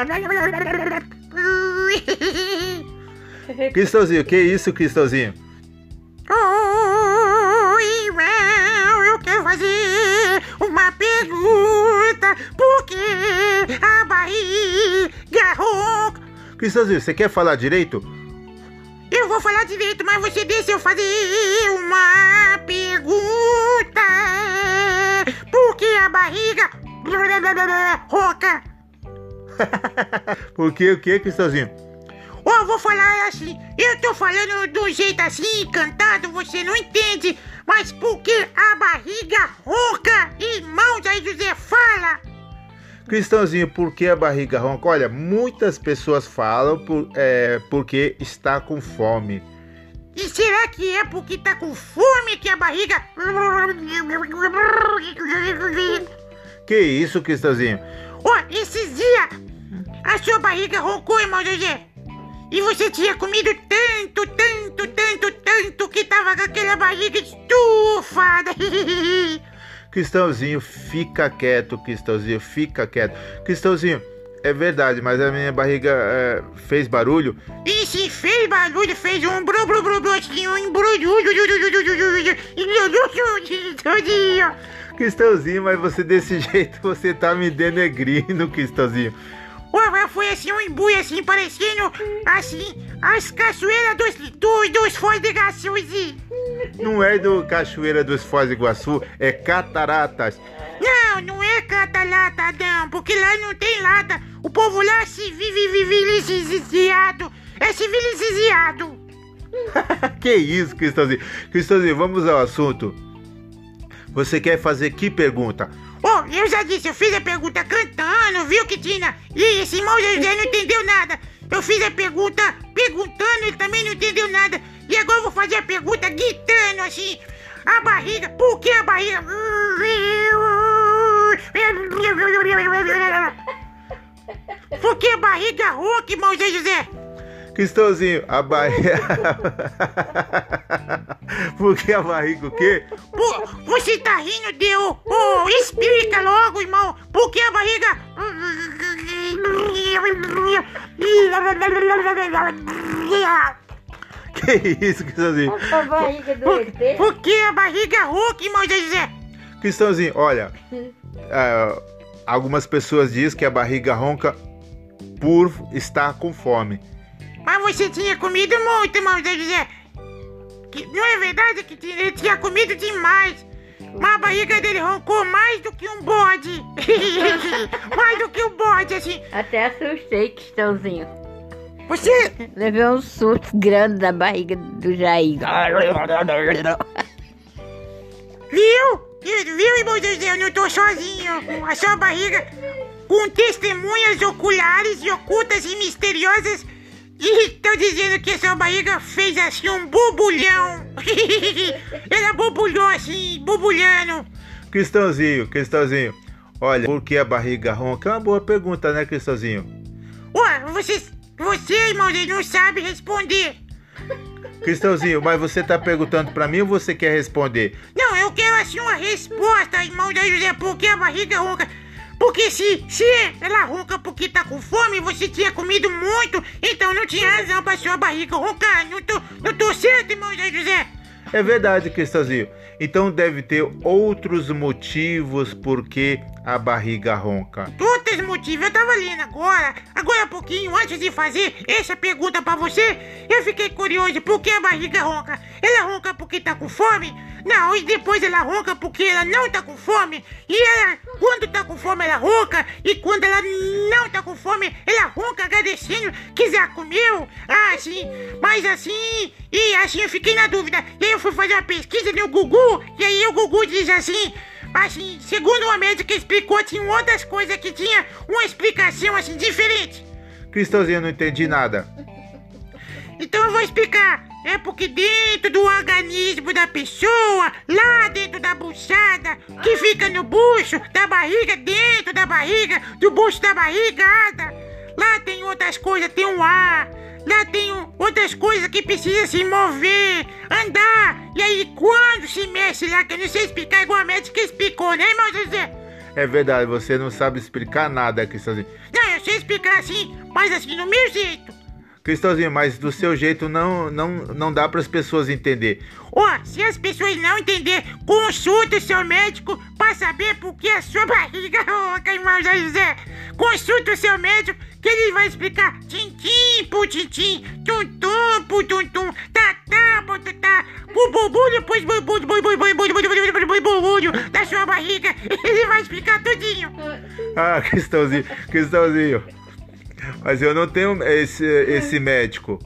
Cristãozinho, que isso, Cristãozinho? Oi, well, eu quero fazer uma pergunta. Por que a barriga ronca? Cristãozinho, você quer falar direito? Eu vou falar direito, mas você deixa eu fazer uma pergunta. Por que a barriga ronca? Por que o que, Cristãozinho? Ó, eu vou falar assim. Eu tô falando do jeito assim, cantado, você não entende. Mas por que a barriga ronca? Irmão Jair José, fala. Cristãozinho, por que a barriga ronca? Olha, muitas pessoas falam por, é, porque está com fome. E será que é porque tá com fome que a barriga. Que isso, Cristãozinho? Ó, esses dias a sua barriga roncou, irmão José. E você tinha comido tanto, tanto, tanto, tanto que tava com aquela barriga estufada. Cristãozinho, fica quieto, Cristãozinho, fica quieto. Cristãozinho, é verdade, mas a minha barriga é, fez barulho. E se fez barulho, fez um bru bru bru bru, assim, um embrulho. Cristãozinho, mas você desse jeito você tá me denegrindo, Cristãozinho. Mas foi assim um embuio assim, parecendo assim, as cachoeiras dos, dos, dos Foz de Iguaçu. Não é do Cachoeira dos Foz do Iguaçu, é Cataratas. Não, não é cata-lata, não, porque lá não tem lata. O povo lá se vive civilizado. É civilizado. que isso, Cristãozinho? Cristãozinho, vamos ao assunto. Você quer fazer que pergunta? Eu já disse, eu fiz a pergunta cantando, viu, Kitina? E esse irmão José não entendeu nada. Eu fiz a pergunta perguntando, ele também não entendeu nada. E agora eu vou fazer a pergunta gritando assim. A barriga, por que a barriga? Por que a barriga rouca, irmão Zé José? Cristãozinho, a barriga. Por que a barriga o quê? Pô, você tá rindo, Deus? Oh, explica logo, irmão. Por que a barriga. Que isso, Cristãozinho? A barriga do ET. Por que a barriga rouca, irmão Zé José? Cristãozinho, olha. ah, algumas pessoas dizem que a barriga ronca por estar com fome. Mas você tinha comido muito, irmão José. Que, não é verdade que ele tinha comido demais. Mas a barriga dele roncou mais do que um bode. mais do que um bode, assim. Até assustei, Cristãozinho. Você. Levei um susto grande da barriga do Jair. Viu? Viu, irmão José? Eu não tô sozinho. A sua barriga com testemunhas oculares e ocultas e misteriosas. E estão dizendo que sua barriga fez assim um borbulhão. Ela borbulhou assim, borbulhando. Cristãozinho, Cristãozinho, olha, por que a barriga ronca? É uma boa pergunta, né, Cristãozinho? Ué, você, você, irmão, Zé, não sabe responder. Cristãozinho, mas você tá perguntando pra mim ou você quer responder? Não, eu quero assim uma resposta, irmão Zé José, por que a barriga ronca? Porque se, se ela ronca porque tá com fome, você tinha comido muito, então não tinha razão pra sua barriga roncar. Não tô, não tô certo, irmão José. É verdade, Cristãozinho. Então deve ter outros motivos por que a barriga ronca. Outros motivos, eu tava lendo agora, agora há pouquinho, antes de fazer essa pergunta pra você, eu fiquei curioso por que a barriga ronca. Ela ronca porque tá com fome? Não, e depois ela ronca porque ela não tá com fome. E ela, quando tá com fome, ela ronca. E quando ela não tá com fome, ela ronca agradecendo que já comeu. Ah, sim, mas assim, e assim eu fiquei na dúvida. E aí eu fui fazer uma pesquisa no Gugu, e aí o Gugu diz assim. Assim, segundo uma médica explicou, tinha outras coisas que tinha uma explicação assim diferente. Cristãozinho, eu não entendi nada. Então eu vou explicar. É porque dentro do organismo da pessoa, lá dentro da buchada, que fica no bucho, da barriga, dentro da barriga, do bucho da barrigada, lá tem outras coisas, tem um ar, lá tem outras coisas que precisa se mover, andar. E aí quando se mexe lá, que eu não sei explicar igual a médica explicou, né, irmão José? É verdade, você não sabe explicar nada, Cristãozinho. Não, eu eu sei explicar assim, mas assim, no meu jeito. Cristãozinho, mas do seu jeito não, não, não dá para as pessoas entender. Ó, se as pessoas não entender, consulta o seu médico para saber por que a sua barriga ronca, irmão Zé José. Consulta o seu médico que ele vai explicar tintim por tintim, tum-tum por tum-tum, tatá por tatá, por pois bubulho, bubulho, bubulho, bubulho, bubulho da sua barriga. Ele vai explicar tudinho. Ah, Cristãozinho, Cristãozinho. Mas eu não tenho esse, esse médico.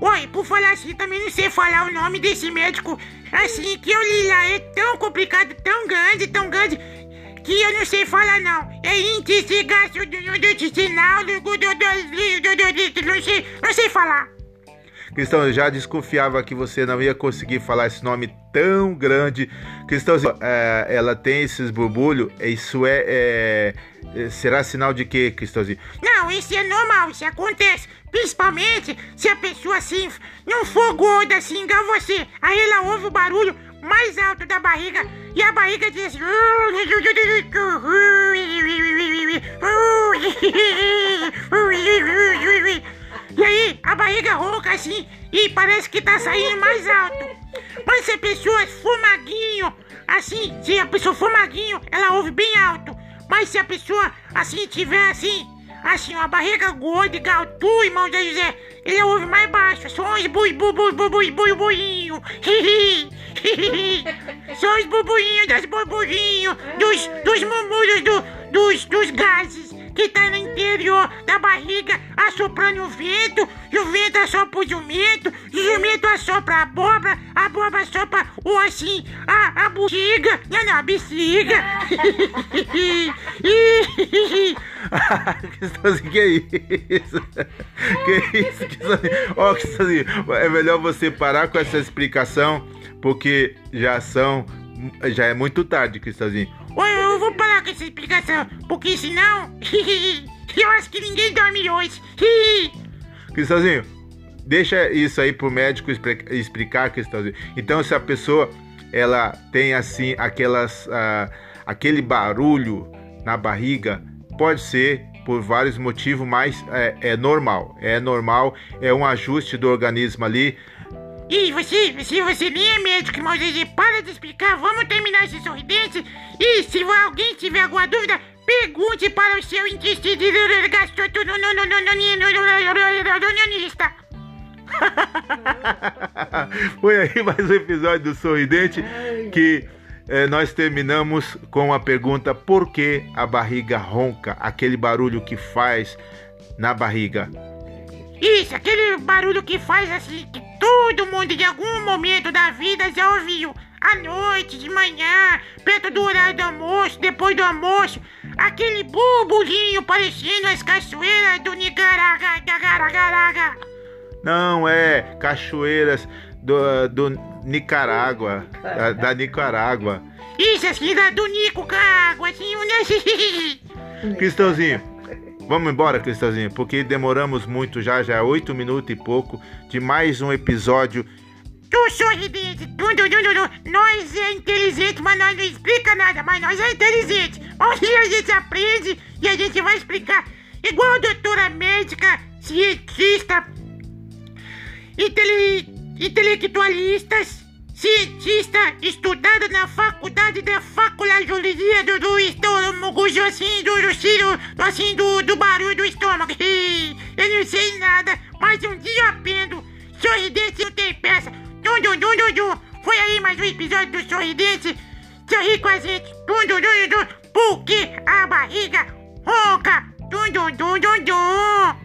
Oi, por falar assim, também não sei falar o nome desse médico. Assim, que eu li lá, é tão complicado, tão grande, tão grande, que eu não sei falar não. É intestigaço do intestinal do não sei, não sei falar. Cristão, eu já desconfiava que você não ia conseguir falar esse nome tão grande. Cristão, é, ela tem esses borbulhos, isso é, é, é, Será sinal de quê, Cristãozinho? Não, isso é normal, isso acontece. Principalmente se a pessoa assim não for gorda assim igual você. Aí ela ouve o barulho mais alto da barriga e a barriga diz. E aí, a barriga ronca assim e parece que tá saindo mais alto. Mas se a pessoa for maguinho, assim, se a pessoa for maguinho, ela ouve bem alto. Mas se a pessoa assim tiver assim, assim, uma barriga gorda igual tu, irmão Zé José, ele ouve mais baixo. São os bui bui bui bui bui bui buinho. São os bubuinhos das burburinhos, dos, dos murmúrios do, dos, dos gases da barriga assoprando o vento, e o vento assopra o jumento, e o jumento assopra a abóbora, a abóbora assopra o assim, a, a bexiga, não, não, a bexiga. Cristãozinho, que é isso? Que é isso, Cristãozinho? Ó, Cristãozinho, é melhor você parar com essa explicação, porque já são, já é muito tarde, Cristãozinho. Oi, eu vou parar com essa explicação, porque senão eu acho que ninguém dorme hoje. Cristãozinho, deixa isso aí pro médico explicar, Cristãozinho. Então, se a pessoa ela tem assim aquelas uh, aquele barulho na barriga, pode ser por vários motivos, mas é, é normal. É normal, é um ajuste do organismo ali. E você, se você nem é médico, irmão Zezé, para de explicar, vamos terminar esse sorridente. E se alguém tiver alguma dúvida, pergunte para o seu intestino gastroenterologista. Foi aí mais um episódio do Sorridente que é, nós terminamos com a pergunta por que a barriga ronca, aquele barulho que faz na barriga. Isso, aquele barulho que faz assim, que todo mundo em algum momento da vida já ouviu. À noite, de manhã, perto do horário do almoço, depois do almoço, aquele burburinho parecendo as cachoeiras do Nicaragua. Não, é cachoeiras do, do Nicarágua, da, da Nicarágua. Isso, assim, da do Nico, água, assim, né? Cristãozinho, Vamos embora, Cristãozinho, porque demoramos muito já, já é oito minutos e pouco de mais um episódio. Tu sorridente, tu, tu, tu, nós é inteligente, mas nós não explica nada, mas nós é inteligente. Hoje a gente aprende e a gente vai explicar. Igual a doutora médica, cientista, intele, intelectualistas, cientista estudada na faculdade da faculdade do, do estômago, assim, do, do, assim, do, do barulho do estômago. Eu não sei nada, mas um dia aprendo. Sorridente não tem peça. Dum, dum, dum, dum, dum. Foi aí mais um episódio do Sorridente. Sorri com a gente. Dum, dum, dum, dum, porque a barriga ronca. Dum, dum, dum, dum, dum.